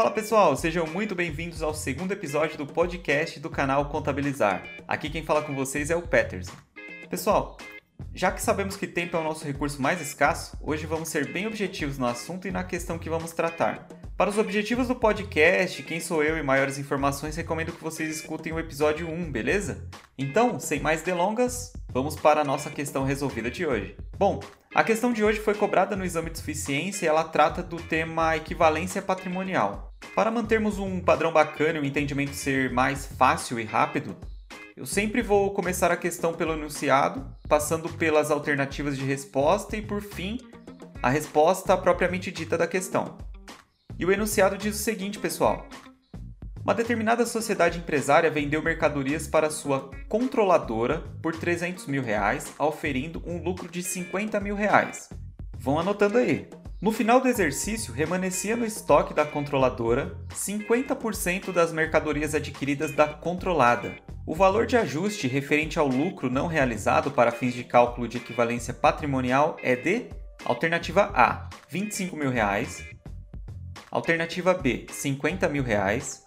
Fala pessoal, sejam muito bem-vindos ao segundo episódio do podcast do canal Contabilizar. Aqui quem fala com vocês é o Peterson. Pessoal, já que sabemos que tempo é o nosso recurso mais escasso, hoje vamos ser bem objetivos no assunto e na questão que vamos tratar. Para os objetivos do podcast, quem sou eu e maiores informações, recomendo que vocês escutem o episódio 1, beleza? Então, sem mais delongas, vamos para a nossa questão resolvida de hoje. Bom, a questão de hoje foi cobrada no exame de suficiência e ela trata do tema equivalência patrimonial. Para mantermos um padrão bacana e o entendimento ser mais fácil e rápido, eu sempre vou começar a questão pelo enunciado, passando pelas alternativas de resposta e, por fim, a resposta propriamente dita da questão. E o enunciado diz o seguinte, pessoal: uma determinada sociedade empresária vendeu mercadorias para sua controladora por 300 mil reais, oferindo um lucro de 50 mil reais. Vão anotando aí. No final do exercício, remanescia no estoque da controladora 50% das mercadorias adquiridas da controlada. O valor de ajuste referente ao lucro não realizado para fins de cálculo de equivalência patrimonial é de alternativa A, 25 mil reais, alternativa B, 50 mil reais,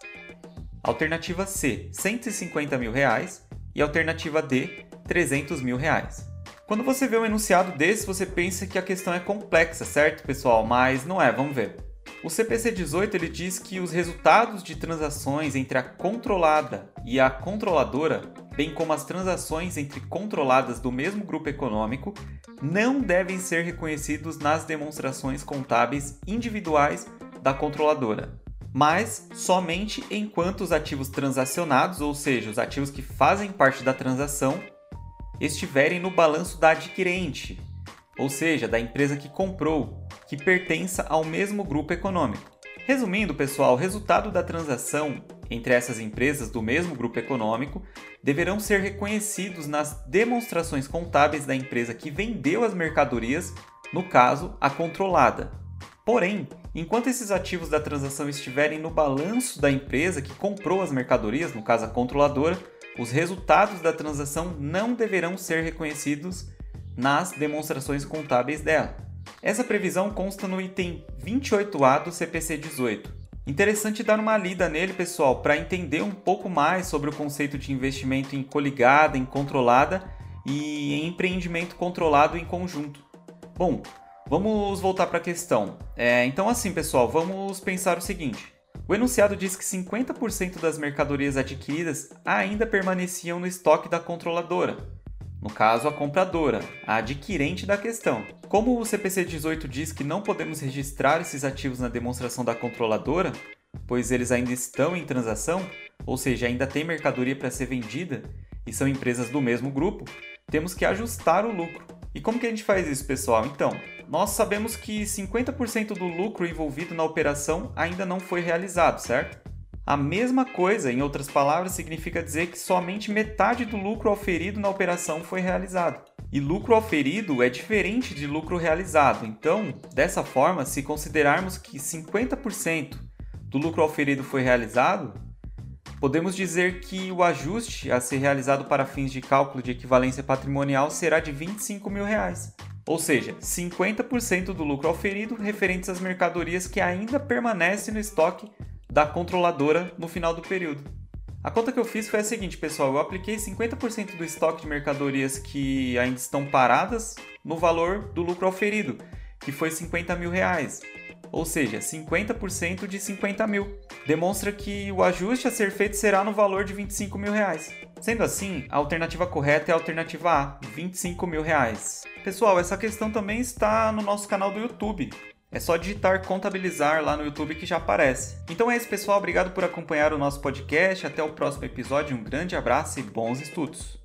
alternativa C, 150 mil reais e alternativa D, 300 mil reais. Quando você vê um enunciado desse, você pensa que a questão é complexa, certo, pessoal? Mas não é, vamos ver. O CPC 18 ele diz que os resultados de transações entre a controlada e a controladora, bem como as transações entre controladas do mesmo grupo econômico, não devem ser reconhecidos nas demonstrações contábeis individuais da controladora mas somente enquanto os ativos transacionados, ou seja, os ativos que fazem parte da transação, estiverem no balanço da adquirente, ou seja, da empresa que comprou, que pertença ao mesmo grupo econômico. Resumindo, pessoal, o resultado da transação entre essas empresas do mesmo grupo econômico deverão ser reconhecidos nas demonstrações contábeis da empresa que vendeu as mercadorias, no caso, a controlada. Porém, enquanto esses ativos da transação estiverem no balanço da empresa que comprou as mercadorias, no caso a controladora, os resultados da transação não deverão ser reconhecidos nas demonstrações contábeis dela. Essa previsão consta no item 28A do CPC 18. Interessante dar uma lida nele, pessoal, para entender um pouco mais sobre o conceito de investimento em coligada, em controlada e em empreendimento controlado em conjunto. Bom, Vamos voltar para a questão. É, então, assim, pessoal, vamos pensar o seguinte. O enunciado diz que 50% das mercadorias adquiridas ainda permaneciam no estoque da controladora, no caso, a compradora, a adquirente da questão. Como o CPC 18 diz que não podemos registrar esses ativos na demonstração da controladora, pois eles ainda estão em transação, ou seja, ainda tem mercadoria para ser vendida e são empresas do mesmo grupo, temos que ajustar o lucro. E como que a gente faz isso, pessoal? Então, nós sabemos que 50% do lucro envolvido na operação ainda não foi realizado, certo? A mesma coisa, em outras palavras, significa dizer que somente metade do lucro auferido na operação foi realizado. E lucro auferido é diferente de lucro realizado. Então, dessa forma, se considerarmos que 50% do lucro auferido foi realizado, podemos dizer que o ajuste a ser realizado para fins de cálculo de equivalência patrimonial será de 25 mil reais. Ou seja, 50% do lucro auferido referentes às mercadorias que ainda permanecem no estoque da controladora no final do período. A conta que eu fiz foi a seguinte, pessoal: eu apliquei 50% do estoque de mercadorias que ainda estão paradas no valor do lucro auferido, que foi 50 mil reais ou seja, 50% de 50 mil. Demonstra que o ajuste a ser feito será no valor de 25 mil reais. Sendo assim, a alternativa correta é a alternativa A, 25 mil reais. Pessoal, essa questão também está no nosso canal do YouTube. É só digitar contabilizar lá no YouTube que já aparece. Então é isso, pessoal. Obrigado por acompanhar o nosso podcast. Até o próximo episódio. Um grande abraço e bons estudos.